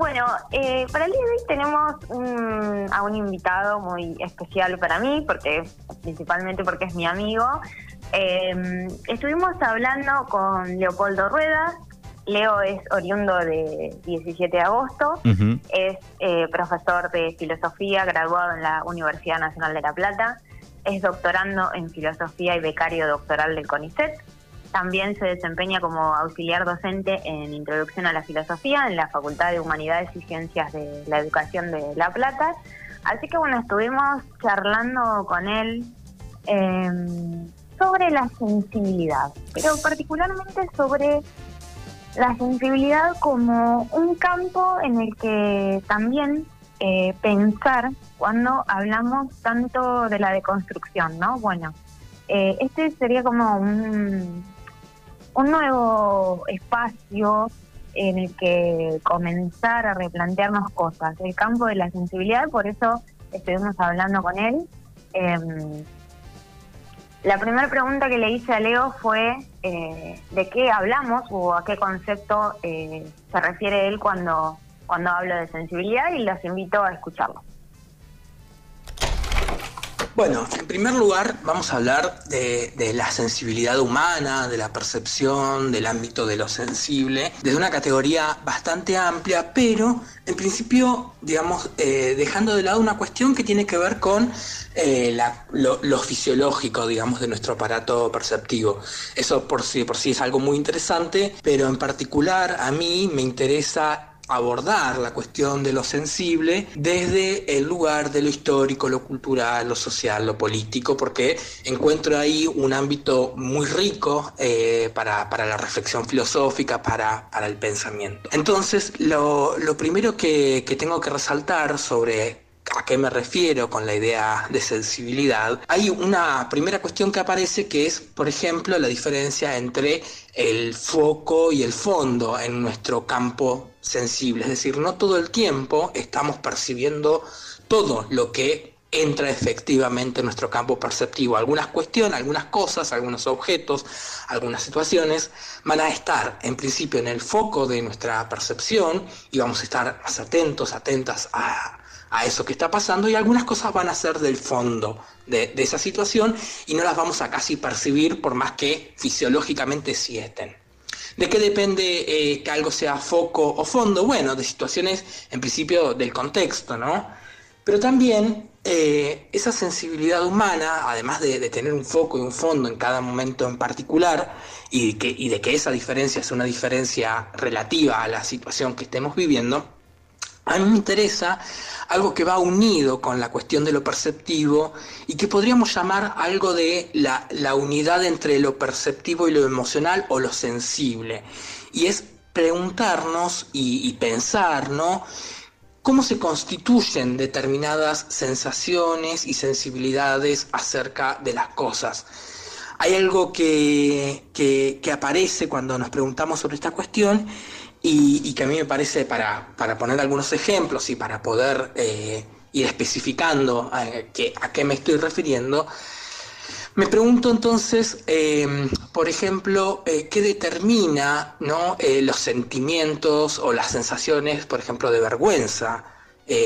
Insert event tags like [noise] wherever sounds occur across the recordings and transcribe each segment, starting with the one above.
Bueno, eh, para el día de hoy tenemos a un invitado muy especial para mí, porque principalmente porque es mi amigo. Eh, estuvimos hablando con Leopoldo Rueda. Leo es oriundo de 17 de agosto, es eh, profesor de filosofía graduado en la Universidad Nacional de La Plata, es doctorando en filosofía y becario doctoral del CONICET. También se desempeña como auxiliar docente en Introducción a la Filosofía en la Facultad de Humanidades y Ciencias de la Educación de La Plata. Así que bueno, estuvimos charlando con él eh, sobre la sensibilidad, pero particularmente sobre la sensibilidad como un campo en el que también eh, pensar cuando hablamos tanto de la deconstrucción, ¿no? Bueno, eh, este sería como un, un nuevo espacio en el que comenzar a replantearnos cosas, el campo de la sensibilidad, por eso estuvimos hablando con él. Em, la primera pregunta que le hice a Leo fue eh, de qué hablamos o a qué concepto eh, se refiere él cuando, cuando hablo de sensibilidad y los invito a escucharlo. Bueno, en primer lugar vamos a hablar de, la sensibilidad humana, de la percepción, del ámbito de lo sensible, desde una categoría bastante amplia, pero en principio, digamos, eh, dejando de lado una cuestión que tiene que ver con eh, lo, fisiológico, digamos, de nuestro aparato perceptivo. Eso por sí, por sí es algo muy interesante, pero en particular a mí me interesa abordar la cuestión de lo sensible desde el lugar de lo histórico, lo cultural, lo social, lo político, porque encuentro ahí un ámbito muy rico eh, para, la reflexión filosófica, para, el pensamiento. Entonces, lo, primero que, que tengo que resaltar sobre ¿A qué me refiero con la idea de sensibilidad? Hay una primera cuestión que aparece que es, por ejemplo, la diferencia entre el foco y el fondo en nuestro campo sensible. Es decir, no todo el tiempo estamos percibiendo todo lo que entra efectivamente en nuestro campo perceptivo. Algunas cuestiones, algunas cosas, algunos objetos, algunas situaciones van a estar en principio en el foco de nuestra percepción y vamos a estar más atentos, atentas a, a eso que está pasando y algunas cosas van a ser del fondo de, esa situación y no las vamos a casi percibir por más que fisiológicamente sí estén. ¿De qué depende eh, que algo sea foco o fondo? Bueno, de situaciones en principio del contexto, ¿no? Pero también eh, esa sensibilidad humana, además de, tener un foco y un fondo en cada momento en particular, y, que, y de que esa diferencia es una diferencia relativa a la situación que estemos viviendo, a mí me interesa algo que va unido con la cuestión de lo perceptivo y que podríamos llamar algo de la, unidad entre lo perceptivo y lo emocional o lo sensible. Y es preguntarnos y, pensar, cómo se constituyen determinadas sensaciones y sensibilidades acerca de las cosas. Hay algo que, que, aparece cuando nos preguntamos sobre esta cuestión y, que a mí me parece, para, poner algunos ejemplos y para poder eh, ir especificando eh, a, qué me estoy refiriendo, me pregunto entonces, em, por ejemplo, eh, qué determina ¿no? los sentimientos o las sensaciones, por ejemplo, de vergüenza,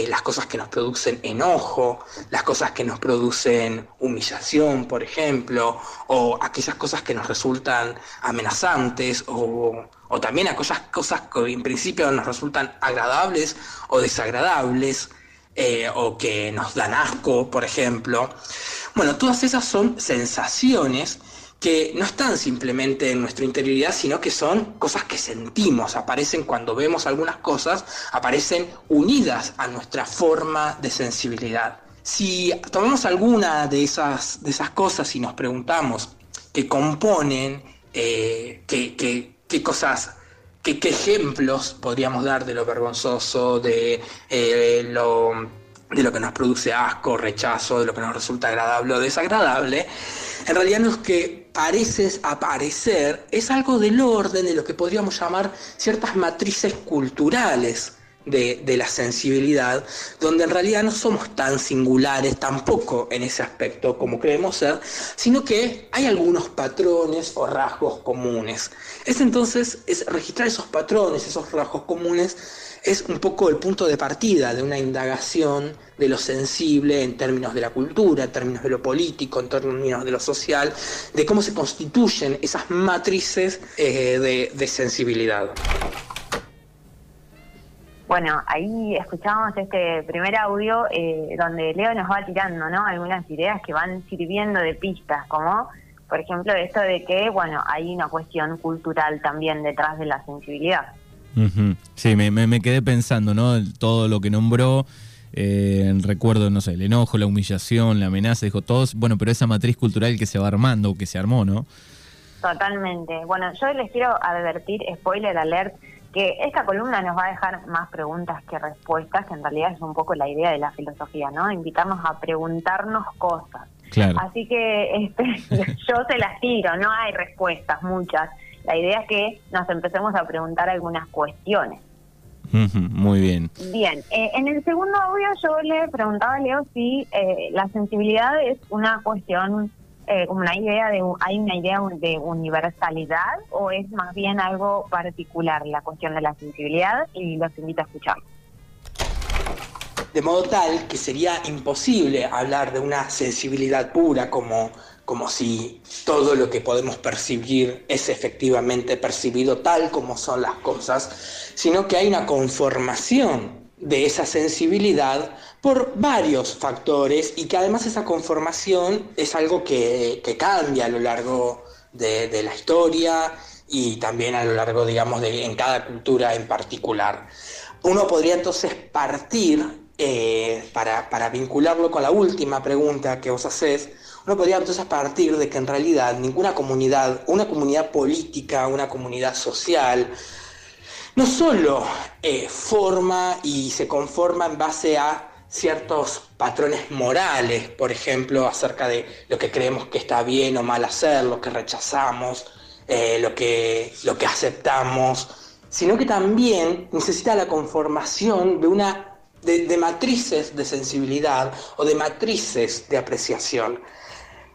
las cosas que nos producen enojo, las cosas que nos producen humillación, por ejemplo, o aquellas cosas que nos resultan amenazantes o, o también aquellas cosas que en principio nos resultan agradables o desagradables, eh, o que nos dan asco, por ejemplo. Bueno, todas esas son sensaciones que no están simplemente en nuestra interioridad, sino que son cosas que sentimos, aparecen cuando vemos algunas cosas, aparecen unidas a nuestra forma de sensibilidad. Si tomamos alguna de esas, de esas cosas y nos preguntamos qué componen, eh, qué cosas, qué, ejemplos podríamos dar de lo vergonzoso, de, eh, lo, de lo que nos produce asco, rechazo, de lo que nos resulta agradable o desagradable, en realidad lo que parece aparecer es algo del orden de lo que podríamos llamar ciertas matrices culturales de, la sensibilidad, donde en realidad no somos tan singulares tampoco en ese aspecto como creemos ser, sino que hay algunos patrones o rasgos comunes. Es entonces es registrar esos patrones, esos rasgos comunes es un poco el punto de partida de una indagación de lo sensible en términos de la cultura, en términos de lo político, en términos de lo social, de cómo se constituyen esas matrices eh, de, sensibilidad. Bueno, ahí escuchamos este primer audio eh, donde Leo nos va tirando, ¿no? Algunas ideas que van sirviendo de pistas, como por ejemplo esto de que, bueno, hay una cuestión cultural también detrás de la sensibilidad. Sí, me, me, quedé pensando, ¿no? Todo lo que nombró, eh, recuerdo, no sé, el enojo, la humillación, la amenaza, dijo todos, bueno, pero esa matriz cultural que se va armando, que se armó, ¿no? Totalmente. Bueno, yo les quiero advertir, spoiler alert, que esta columna nos va a dejar más preguntas que respuestas, que en realidad es un poco la idea de la filosofía, ¿no? Invitarnos a preguntarnos cosas. Claro. Así que este, [laughs] yo se las tiro, no hay respuestas, muchas. La idea es que nos empecemos a preguntar algunas cuestiones. Muy bien. Bien, eh, en el segundo audio yo le preguntaba a Leo si eh, la sensibilidad es una cuestión, eh, como una idea de, hay una idea de universalidad o es más bien algo particular la cuestión de la sensibilidad y los invito a escuchar. De modo tal que sería imposible hablar de una sensibilidad pura como como si todo lo que podemos percibir es efectivamente percibido tal como son las cosas, sino que hay una conformación de esa sensibilidad por varios factores y que además esa conformación es algo que, cambia a lo largo de, la historia y también a lo largo, digamos, de en cada cultura en particular. Uno podría entonces partir, eh, para, para vincularlo con la última pregunta que vos hacés, uno podría entonces partir de que en realidad ninguna comunidad, una comunidad política, una comunidad social, no solo eh, forma y se conforma en base a ciertos patrones morales, por ejemplo, acerca de lo que creemos que está bien o mal hacer, lo que rechazamos, eh, lo, que, lo que aceptamos, sino que también necesita la conformación de una de matrices de sensibilidad o de matrices de apreciación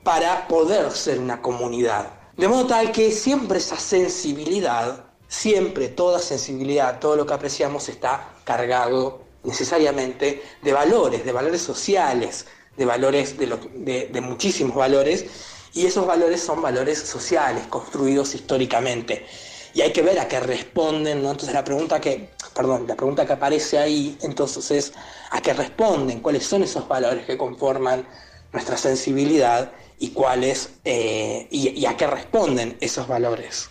para poder ser una comunidad. De modo tal que siempre esa sensibilidad, siempre toda sensibilidad, todo lo que apreciamos está cargado necesariamente de valores, de valores sociales, de valores, de, muchísimos valores, y esos valores son valores sociales, construidos históricamente. Y hay que ver a qué responden. Entonces la pregunta que, perdón, la pregunta que aparece ahí, entonces es a qué responden, cuáles son esos valores que conforman nuestra sensibilidad y cuáles eh, y, a qué responden esos valores.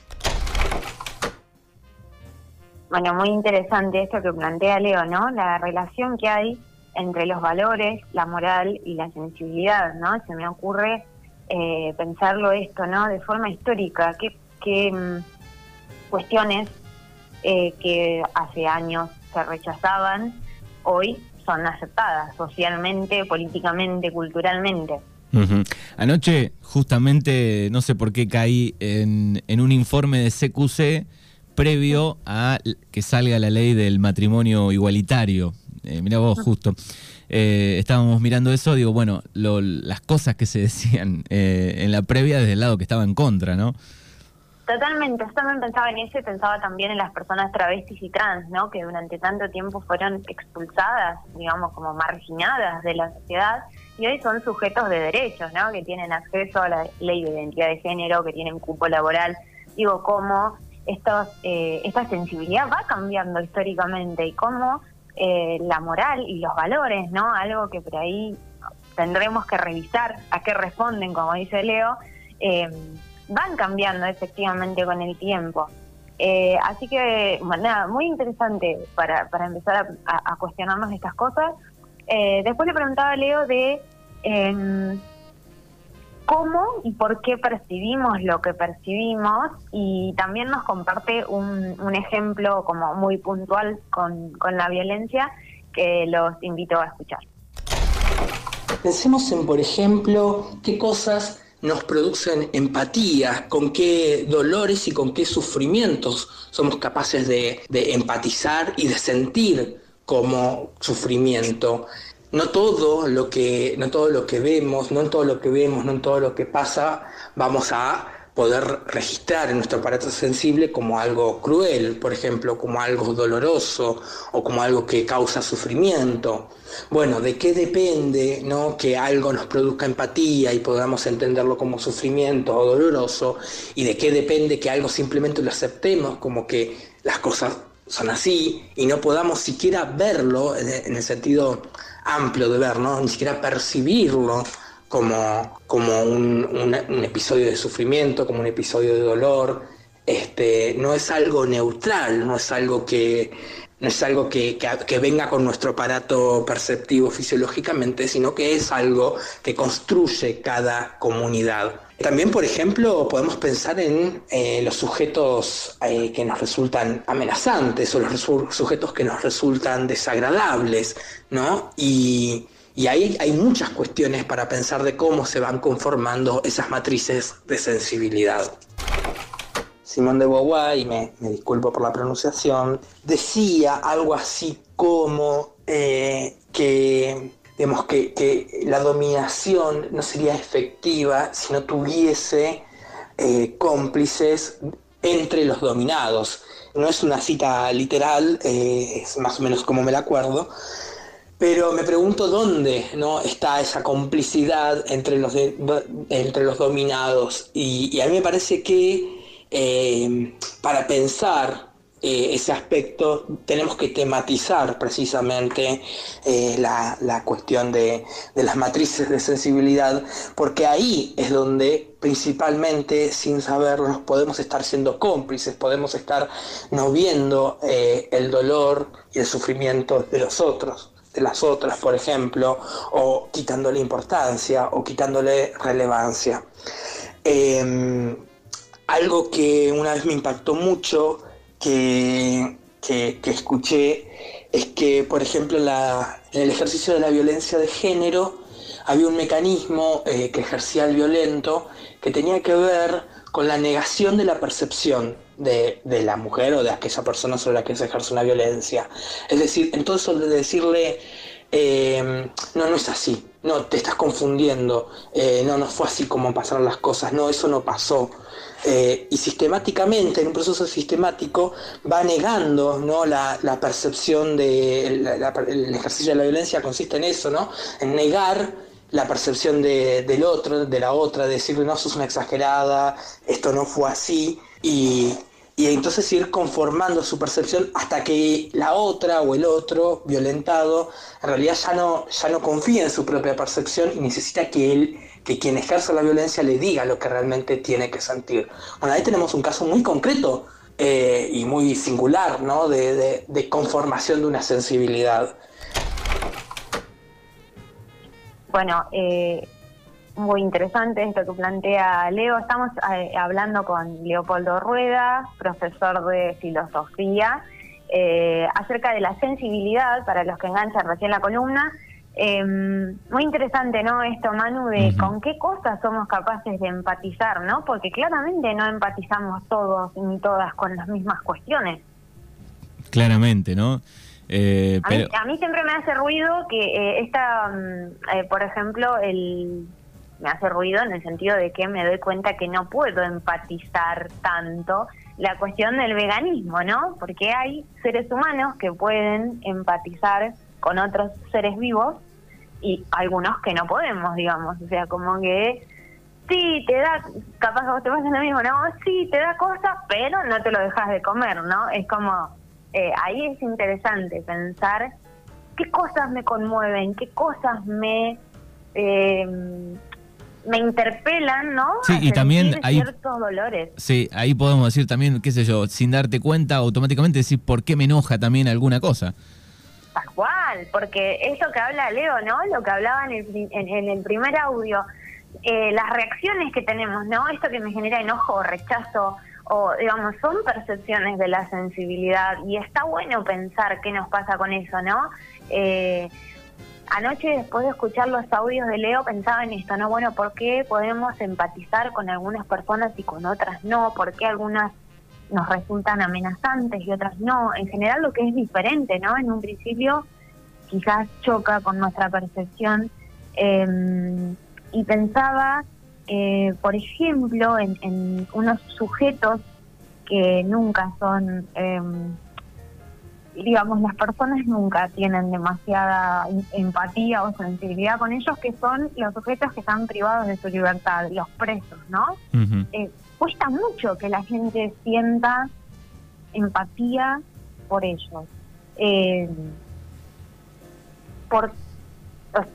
Bueno, muy interesante esto que plantea Leo, ¿no? La relación que hay entre los valores, la moral y la sensibilidad, ¿no? Se me ocurre eh, pensarlo esto, ¿no? De forma histórica, qué, mm, cuestiones eh, que hace años se rechazaban, hoy son aceptadas socialmente, políticamente, culturalmente. Anoche, justamente, no sé por qué caí en, un informe de CQC previo a que salga la ley del matrimonio igualitario. Eh, mira vos, justo. Eh, estábamos mirando eso, digo, bueno, las cosas que se decían eh, en la previa desde el lado que estaba en contra, ¿no? Totalmente, yo también pensaba en eso y pensaba también en las personas travestis y trans, ¿no? Que durante tanto tiempo fueron expulsadas, digamos, como marginadas de la sociedad y hoy son sujetos de derechos, ¿no? Que tienen acceso a la ley de identidad de género, que tienen cupo laboral. Digo, cómo estos, eh, esta sensibilidad va cambiando históricamente y cómo eh, la moral y los valores, ¿no? Algo que por ahí tendremos que revisar a qué responden, como dice Leo. Eh, van cambiando efectivamente con el tiempo. Eh, así que, nada, muy interesante para, para empezar a, cuestionarnos estas cosas. Eh, después le preguntaba a Leo de em, cómo y por qué percibimos lo que percibimos y también nos comparte un, un ejemplo como muy puntual con, con la violencia que los invito a escuchar. Pensemos en, por ejemplo, qué cosas nos producen empatía, con qué dolores y con qué sufrimientos somos capaces de, empatizar y de sentir como sufrimiento. No todo lo que, no todo lo que vemos, no en todo lo que vemos, no en todo lo que pasa, vamos a poder registrar en nuestro aparato sensible como algo cruel, por ejemplo, como algo doloroso o como algo que causa sufrimiento. Bueno, ¿de qué depende ¿no? que algo nos produzca empatía y podamos entenderlo como sufrimiento o doloroso? ¿Y de qué depende que algo simplemente lo aceptemos como que las cosas son así y no podamos siquiera verlo en el sentido amplio de ver, ni siquiera percibirlo como, como un, episodio de sufrimiento, como un episodio de dolor. Este, no es algo neutral, no es algo que, no es algo que, que, venga con nuestro aparato perceptivo fisiológicamente, sino que es algo que construye cada comunidad. También, por ejemplo, podemos pensar en eh, los sujetos eh, que nos resultan amenazantes o los sujetos que nos resultan desagradables, ¿no? Y, y ahí hay muchas cuestiones para pensar de cómo se van conformando esas matrices de sensibilidad. Simón de Beauvoir, me, disculpo por la pronunciación, decía algo así como eh, que, que, la dominación no sería efectiva si no tuviese eh, cómplices entre los dominados. No es una cita literal, eh, es más o menos como me la acuerdo, pero me pregunto dónde ¿no? está esa complicidad entre los, entre los dominados. Y, a mí me parece que eh, para pensar eh, ese aspecto tenemos que tematizar precisamente eh, la, cuestión de, las matrices de sensibilidad, porque ahí es donde principalmente, sin saberlo, podemos estar siendo cómplices, podemos estar no viendo el dolor y el sufrimiento de los otros las otras, por ejemplo, o quitándole importancia o quitándole relevancia. Em, algo que una vez me impactó mucho, que, que, escuché, es que, por ejemplo, la, en el ejercicio de la violencia de género había un mecanismo eh, que ejercía el violento que tenía que ver con la negación de la percepción de, la mujer o de aquella persona sobre la que se ejerce una violencia. Es decir, entonces de decirle, eh, no, no es así, no, te estás confundiendo, eh, no, no fue así como pasaron las cosas, no, eso no pasó. Eh, y sistemáticamente, en un proceso sistemático, va negando ¿no? la, percepción de ejercicio de la violencia consiste en eso, ¿no? En negar la percepción del otro, de la otra, de decirle no, sos una exagerada, esto no fue así, y, y entonces ir conformando su percepción hasta que la otra o el otro violentado en realidad ya no, ya no confía en su propia percepción y necesita que él, que quien ejerza la violencia le diga lo que realmente tiene que sentir. Bueno, ahí tenemos un caso muy concreto eh, y muy singular, ¿no? De, de conformación de una sensibilidad. Bueno, eh, muy interesante esto que plantea Leo. Estamos eh, hablando con Leopoldo Rueda, profesor de filosofía, eh, acerca de la sensibilidad para los que enganchan recién la columna. Em, muy interesante, ¿no? Esto, Manu, de con qué cosas somos capaces de empatizar, ¿no? Porque claramente no empatizamos todos ni todas con las mismas cuestiones. Claramente, ¿no? Eh, a, mí, siempre me hace ruido que eh, esta, mm, por ejemplo, el me hace ruido en el sentido de que me doy cuenta que no puedo empatizar tanto la cuestión del veganismo, ¿no? Porque hay seres humanos que pueden empatizar con otros seres vivos y algunos que no podemos, digamos. O sea, como que sí, te da, capaz que vos te pasa lo mismo, ¿no? Sí, te da cosas, pero no te lo dejas de comer, ¿no? Es como, eh, ahí es interesante pensar qué cosas me conmueven, qué cosas me... Eh, me interpelan, ¿no? Sí, y también hay ciertos dolores. Sí, ahí podemos decir también, qué sé yo, sin darte cuenta, automáticamente decir por qué me enoja también alguna cosa. Tal cual, porque eso que habla Leo, ¿no? Lo que hablaba en el, en, el primer audio, eh, las reacciones que tenemos, ¿no? Esto que me genera enojo o rechazo, o digamos, son percepciones de la sensibilidad y está bueno pensar qué nos pasa con eso, ¿no? Eh, Anoche, después de escuchar los audios de Leo, pensaba en esto, ¿no? Bueno, ¿por qué podemos empatizar con algunas personas y con otras no? ¿Por qué algunas nos resultan amenazantes y otras no? En general lo que es diferente, ¿no? En un principio quizás choca con nuestra percepción. Em, y pensaba eh, por ejemplo, en, unos sujetos que nunca son, em, digamos, las personas nunca tienen demasiada empatía o sensibilidad con ellos, que son los sujetos que están privados de su libertad, los presos, ¿no? Eh, cuesta mucho que la gente sienta empatía por ellos. Eh, por,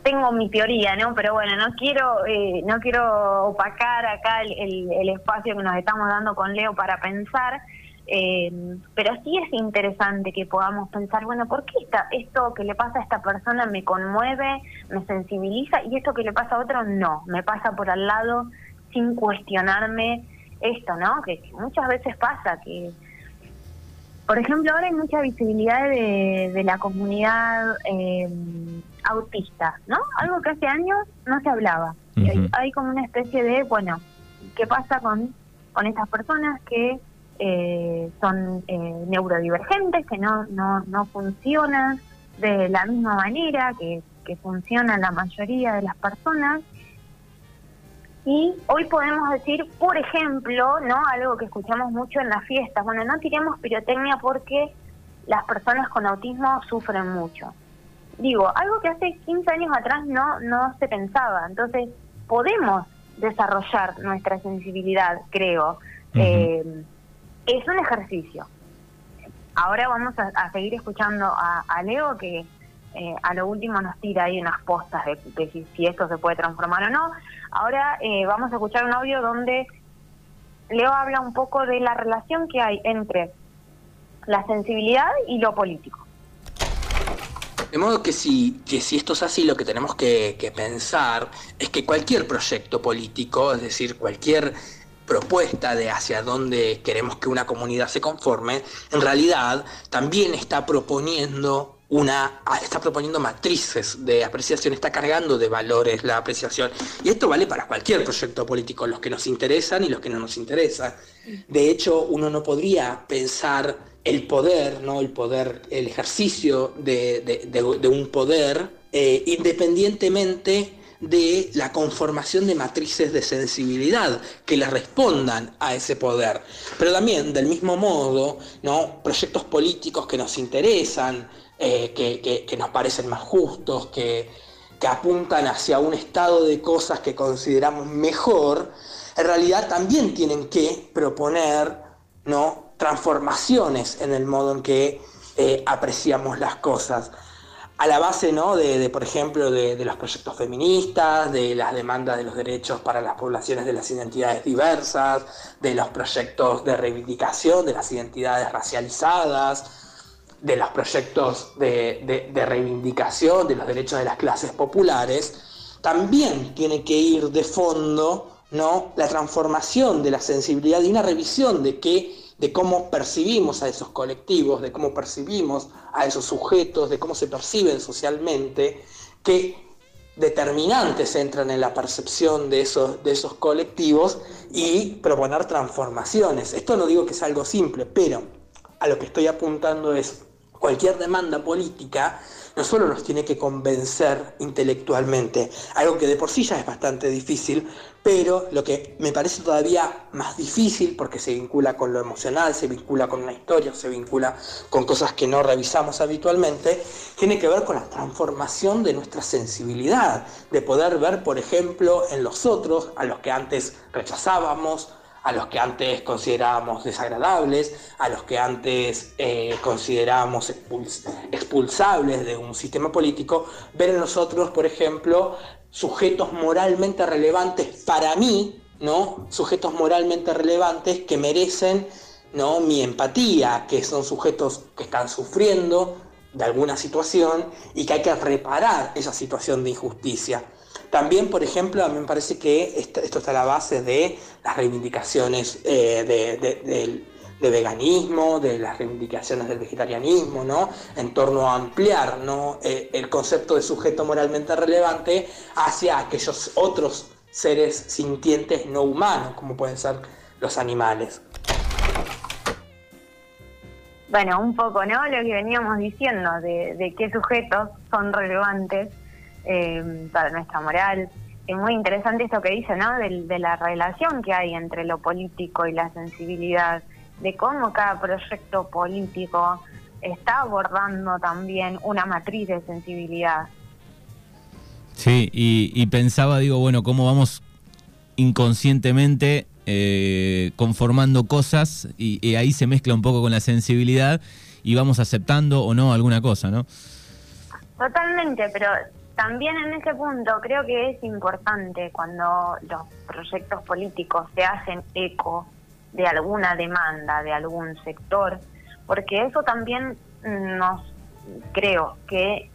tengo mi teoría, ¿no? Pero bueno, no quiero eh, no quiero opacar acá el, espacio que nos estamos dando con Leo para pensar, eh, pero sí es interesante que podamos pensar, bueno, ¿por qué esto que le pasa a esta persona me conmueve, me sensibiliza y esto que le pasa a otro no, me pasa por al lado sin cuestionarme esto, ¿no? Que, muchas veces pasa que por ejemplo, ahora hay mucha visibilidad de, la comunidad eh, autista, ¿no? Algo que hace años no se hablaba. hay, como una especie de, bueno, ¿qué pasa con, con estas personas que eh, son eh, neurodivergentes, que no, no, no funcionan de la misma manera que, que funcionan la mayoría de las personas? Y hoy podemos decir, por ejemplo, no algo que escuchamos mucho en las fiestas, bueno, no tiremos pirotecnia porque las personas con autismo sufren mucho digo, algo que hace 15 años atrás no, no se pensaba. Entonces, podemos desarrollar nuestra sensibilidad, creo. Eh, es un ejercicio. Ahora vamos a, seguir escuchando a, Leo que eh, a lo último nos tira ahí unas postas de, si, esto se puede transformar o no. Ahora eh, vamos a escuchar un audio donde Leo habla un poco de la relación que hay entre la sensibilidad y lo político. De modo que si, que si esto es así, lo que tenemos que, pensar es que cualquier proyecto político, es decir, cualquier propuesta de hacia dónde queremos que una comunidad se conforme, en realidad también está proponiendo una está proponiendo matrices de apreciación, está cargando de valores la apreciación. Y esto vale para cualquier proyecto político, los que nos interesan y los que no nos interesan. De hecho, uno no podría pensar el poder, ¿no? el poder, el ejercicio de, un poder, eh, independientemente de la conformación de matrices de sensibilidad que le respondan a ese poder. Pero también, del mismo modo, ¿no? proyectos políticos que nos interesan, eh, que, nos parecen más justos, que, que apuntan hacia un estado de cosas que consideramos mejor, en realidad también tienen que proponer ¿no? Transformaciones en el modo en que eh, apreciamos las cosas. A la base, ¿no? de, por ejemplo, de, los proyectos feministas, de las demandas de los derechos para las poblaciones de las identidades diversas, de los proyectos de reivindicación de las identidades racializadas, de los proyectos de, de reivindicación de los derechos de las clases populares, también tiene que ir de fondo ¿no? la transformación de la sensibilidad y una revisión de qué de cómo percibimos a esos colectivos, de cómo percibimos a esos sujetos, de cómo se perciben socialmente, que determinantes entran en la percepción de esos, de esos colectivos y proponer transformaciones. Esto no digo que es algo simple, pero a lo que estoy apuntando es cualquier demanda política no solo nos tiene que convencer intelectualmente, algo que de por sí ya es bastante difícil, pero lo que me parece todavía más difícil, porque se vincula con lo emocional, se vincula con una historia, se vincula con cosas que no revisamos habitualmente, tiene que ver con la transformación de nuestra sensibilidad, de poder ver, por ejemplo, en los otros, a los que antes rechazábamos, a los que antes considerábamos desagradables, a los que antes eh, considerábamos expulsables de un sistema político, ver en nosotros, por ejemplo, sujetos moralmente relevantes para mí, ¿no? Sujetos moralmente relevantes que merecen ¿no? mi empatía, que son sujetos que están sufriendo de alguna situación y que hay que reparar esa situación de injusticia. También, por ejemplo, a mí me parece que esto, está a la base de las reivindicaciones eh, de, veganismo, de las reivindicaciones del vegetarianismo, ¿no? En torno a ampliar ¿no? Eh, el concepto de sujeto moralmente relevante hacia aquellos otros seres sintientes no humanos, como pueden ser los animales. Bueno, un poco, ¿no? Lo que veníamos diciendo de qué sujetos son relevantes eh, para nuestra moral. es muy interesante esto que dice, ¿no? De, la relación que hay entre lo político y la sensibilidad, de cómo cada proyecto político está abordando también una matriz de sensibilidad. Sí, y, pensaba, digo, bueno, cómo vamos inconscientemente eh, conformando cosas y, ahí se mezcla un poco con la sensibilidad y vamos aceptando o no alguna cosa, ¿no? Totalmente, pero también en ese punto creo que es importante cuando los proyectos políticos se hacen eco de alguna demanda de algún sector, porque eso también nos creo que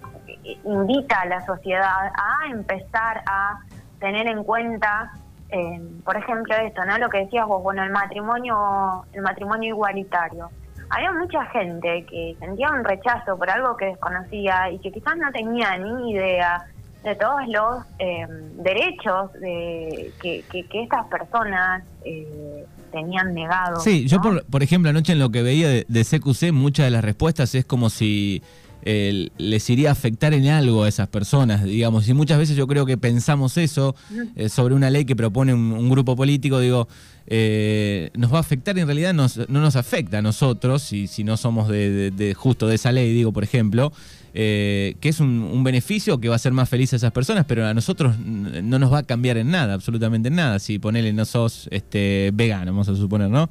invita a la sociedad a empezar a tener en cuenta, eh, por ejemplo, esto, ¿no? Lo que decías vos, bueno, el matrimonio, el matrimonio igualitario había mucha gente que sentía un rechazo por algo que desconocía y que quizás no tenía ni idea de todos los em, derechos de, que, estas personas eh, tenían negados. Sí, yo por, por ejemplo anoche en lo que veía de, de CQC, muchas de las respuestas es como si les iría a afectar en algo a esas personas, digamos. Y muchas veces yo creo que pensamos eso eh, sobre una ley que propone un, grupo político, digo, eh, nos va a afectar en realidad no nos afecta a nosotros, si, si no somos de, justo de esa ley, digo, por ejemplo, eh, que es un, beneficio que va a ser más feliz a esas personas, pero a nosotros no nos va a cambiar en nada, absolutamente en nada, si ponele no sos este, vegano, vamos a suponer, ¿no?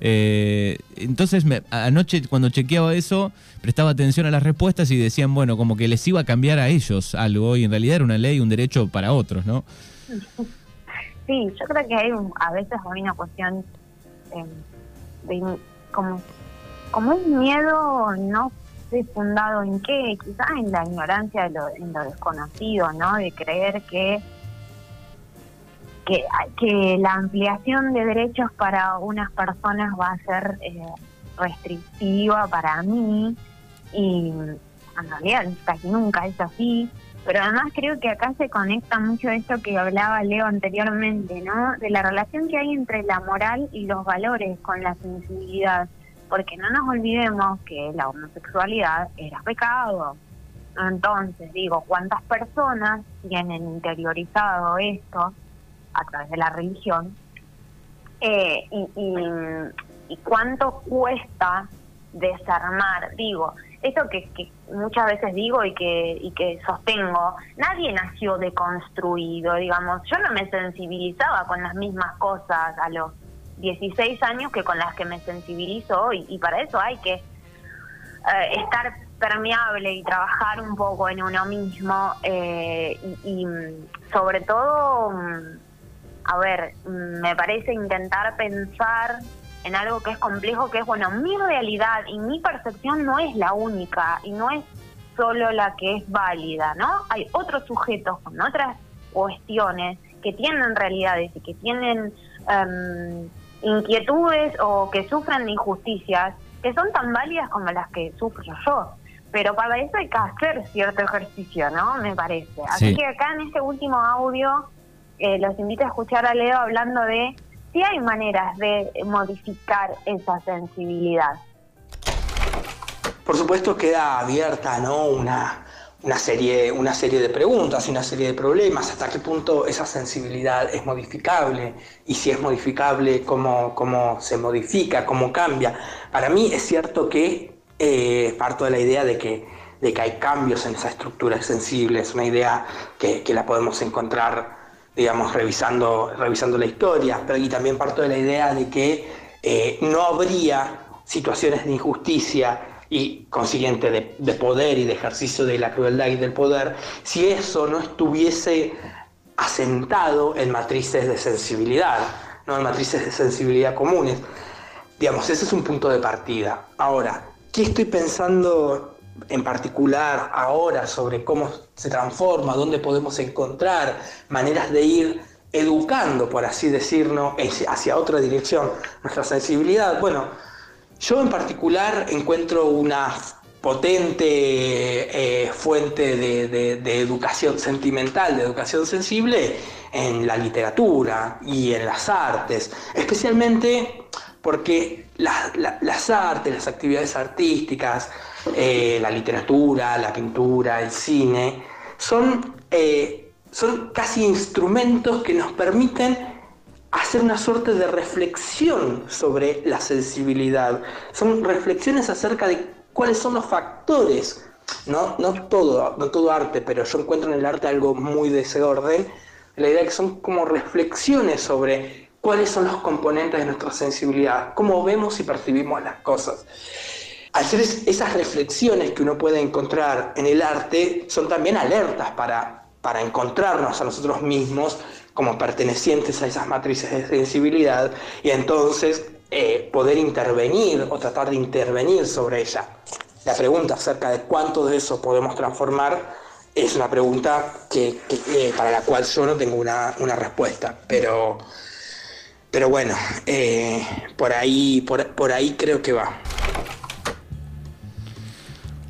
Eh, entonces, anoche cuando chequeaba eso, prestaba atención a las respuestas y decían, bueno, como que les iba a cambiar a ellos algo y en realidad era una ley, un derecho para otros, ¿no? Sí, yo creo que hay a veces hay una cuestión em, de como, como un miedo no sé fundado en qué, quizás en la ignorancia, de lo, en lo desconocido, ¿no? De creer que que, que la ampliación de derechos para unas personas va a ser eh, restrictiva para mí y en realidad casi nunca es así, pero además creo que acá se conecta mucho esto que hablaba Leo anteriormente, ¿no? De la relación que hay entre la moral y los valores con la sensibilidad, porque no nos olvidemos que la homosexualidad era pecado. Entonces, digo, ¿cuántas personas tienen interiorizado esto a través de la religión, eh, y, cuánto cuesta desarmar, digo, eso que, muchas veces digo y que, y que sostengo, nadie nació deconstruido, digamos, yo no me sensibilizaba con las mismas cosas a los 16 años que con las que me sensibilizo hoy, y para eso hay que eh, estar permeable y trabajar un poco en uno mismo eh, y, sobre todo mm, a ver, me parece intentar pensar en algo que es complejo, que es, bueno, mi realidad y mi percepción no es la única y no es solo la que es válida, ¿no? Hay otros sujetos con otras cuestiones que tienen realidades y que tienen em, inquietudes o que sufren de injusticias que son tan válidas como las que sufro yo. Pero para eso hay que hacer cierto ejercicio, ¿no? Me parece. Así que acá en este último audio eh, los invito a escuchar a Leo hablando de si hay maneras de modificar esa sensibilidad. Por supuesto queda abierta ¿no? una, una, serie, una serie de preguntas y una serie de problemas, hasta qué punto esa sensibilidad es modificable y si es modificable, cómo, cómo se modifica, cómo cambia. Para mí es cierto que eh, parto de la idea de que, de que hay cambios en esa estructura sensible, es una idea que, que la podemos encontrar digamos, revisando, revisando la historia, pero y también parto de la idea de que eh, no habría situaciones de injusticia y consiguiente de, poder y de ejercicio de la crueldad y del poder si eso no estuviese asentado en matrices de sensibilidad, no en matrices de sensibilidad comunes. Digamos, ese es un punto de partida. Ahora, ¿qué estoy pensando en particular ahora sobre cómo se transforma, dónde podemos encontrar maneras de ir educando, por así decirlo, hacia otra dirección nuestra sensibilidad. Bueno, yo en particular encuentro una potente eh, fuente de, educación sentimental, de educación sensible en la literatura y en las artes, especialmente porque las artes, las actividades artísticas, eh, la literatura, la pintura, el cine, son eh, son casi instrumentos que nos permiten hacer una suerte de reflexión sobre la sensibilidad. Son reflexiones acerca de cuáles son los factores, no, no, todo, no todo arte, pero yo encuentro en el arte algo muy de ese orden, la idea que son como reflexiones sobre cuáles son los componentes de nuestra sensibilidad, cómo vemos y percibimos las cosas. Al ser esas reflexiones que uno puede encontrar en el arte, son también alertas para, para encontrarnos a nosotros mismos como pertenecientes a esas matrices de sensibilidad y entonces eh, poder intervenir o tratar de intervenir sobre ella. La pregunta acerca de cuánto de eso podemos transformar es una pregunta que, eh, para la cual yo no tengo una, respuesta, pero, pero bueno, eh, por, ahí, por, por ahí creo que va.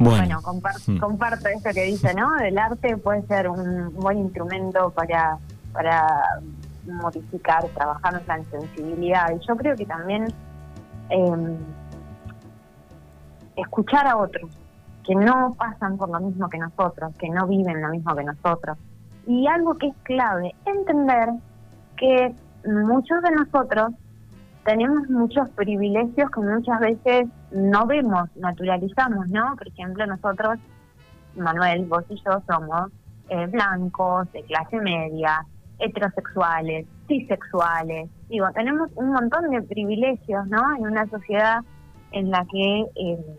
Bueno, hmm. comparto, esto que dice, ¿no? El arte puede ser un buen instrumento para para modificar, trabajar nuestra sensibilidad. Y yo creo que también em, escuchar a otros que no pasan por lo mismo que nosotros, que no viven lo mismo que nosotros. Y algo que es clave, entender que muchos de nosotros tenemos muchos privilegios que muchas veces no vemos, naturalizamos, ¿no? Por ejemplo, nosotros, Manuel, vos y yo somos eh, blancos, de clase media, heterosexuales, cisexuales. Digo, tenemos un montón de privilegios, ¿no? En una sociedad en la que eh,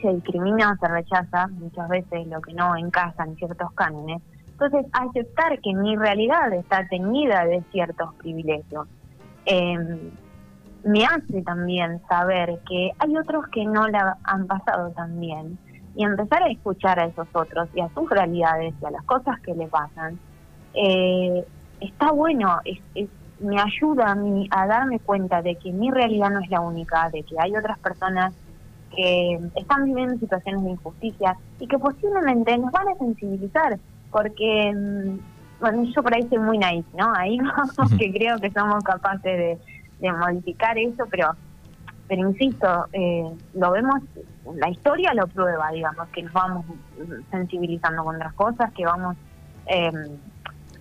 se discrimina o se rechaza muchas veces lo que no encaja en ciertos cánones. Entonces, aceptar que mi realidad está teñida de ciertos privilegios em, me hace también saber que hay otros que no la han pasado tan bien. Y empezar a escuchar a esos otros y a sus realidades y a las cosas que les pasan eh, está bueno, me ayuda a mí a darme cuenta de que mi realidad no es la única, de que hay otras personas que están viviendo situaciones de injusticia y que posiblemente nos van a sensibilizar, porque, mm, bueno, yo por ahí soy muy naive, ¿no? Ahí [laughs] vamos que creo que somos capaces de, modificar eso, pero pero insisto, eh, lo vemos, la historia lo prueba, digamos, que nos vamos sensibilizando con otras cosas, que vamos eh,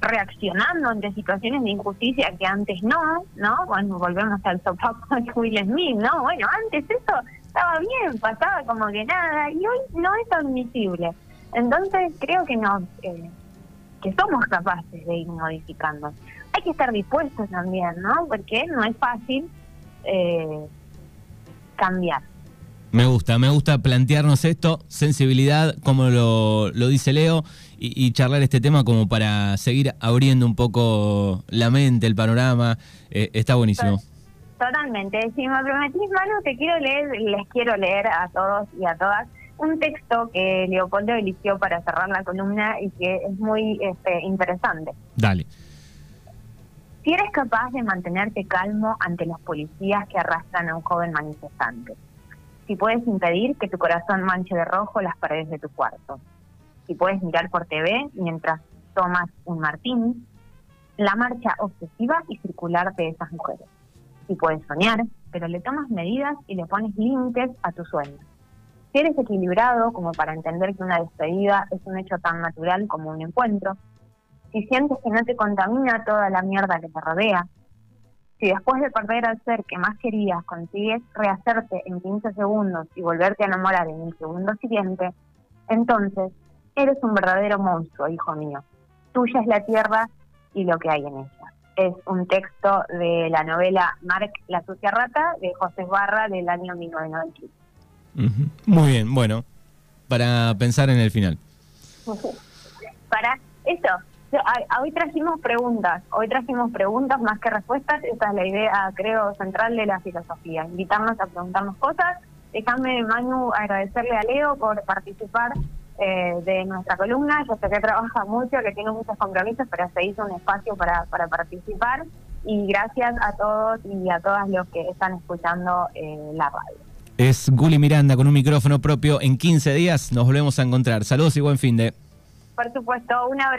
reaccionando ante situaciones de injusticia que antes no, ¿no? Bueno, volvemos al sopapo de Will Smith, ¿no? Bueno, antes eso estaba bien, pasaba como que nada, y hoy no es admisible. Entonces creo que nos, eh, que somos capaces de ir modificando. Hay que estar dispuestos también, ¿no? Porque no es fácil eh, cambiar. Me gusta, me gusta plantearnos esto, sensibilidad, como lo, lo dice Leo, y, charlar este tema como para seguir abriendo un poco la mente, el panorama. Eh, está buenísimo. Totalmente. Si me permitís, Manu, te quiero leer, les quiero leer a todos y a todas un texto que Leopoldo eligió para cerrar la columna y que es muy este, interesante. Dale. Si eres capaz de mantenerte calmo ante los policías que arrastran a un joven manifestante, si puedes impedir que tu corazón manche de rojo las paredes de tu cuarto, si puedes mirar por TV mientras tomas un martini, la marcha obsesiva y circular de esas mujeres. Si puedes soñar, pero le tomas medidas y le pones límites a tu sueño. Si eres equilibrado como para entender que una despedida es un hecho tan natural como un encuentro, si sientes que no te contamina toda la mierda que te rodea, si después de perder al ser que más querías consigues rehacerte en 15 segundos y volverte a enamorar en el segundo siguiente, entonces Eres un verdadero monstruo, hijo mío. Tuya es la tierra y lo que hay en ella. Es un texto de la novela Marc la sucia rata de José Barra del año 1995. Muy bien, bueno, para pensar en el final. [laughs] para eso, hoy trajimos preguntas, hoy trajimos preguntas más que respuestas, esa es la idea, creo, central de la filosofía, invitarnos a preguntarnos cosas. Déjame, Manu, agradecerle a Leo por participar eh, de nuestra columna. Yo sé que trabaja mucho, que tiene muchos compromisos, pero se hizo un espacio para, participar. Y gracias a todos y a todas los que están escuchando eh, la radio. Es Guli Miranda con un micrófono propio. En 15 días nos volvemos a encontrar. Saludos y buen fin de. Por supuesto, un abrazo.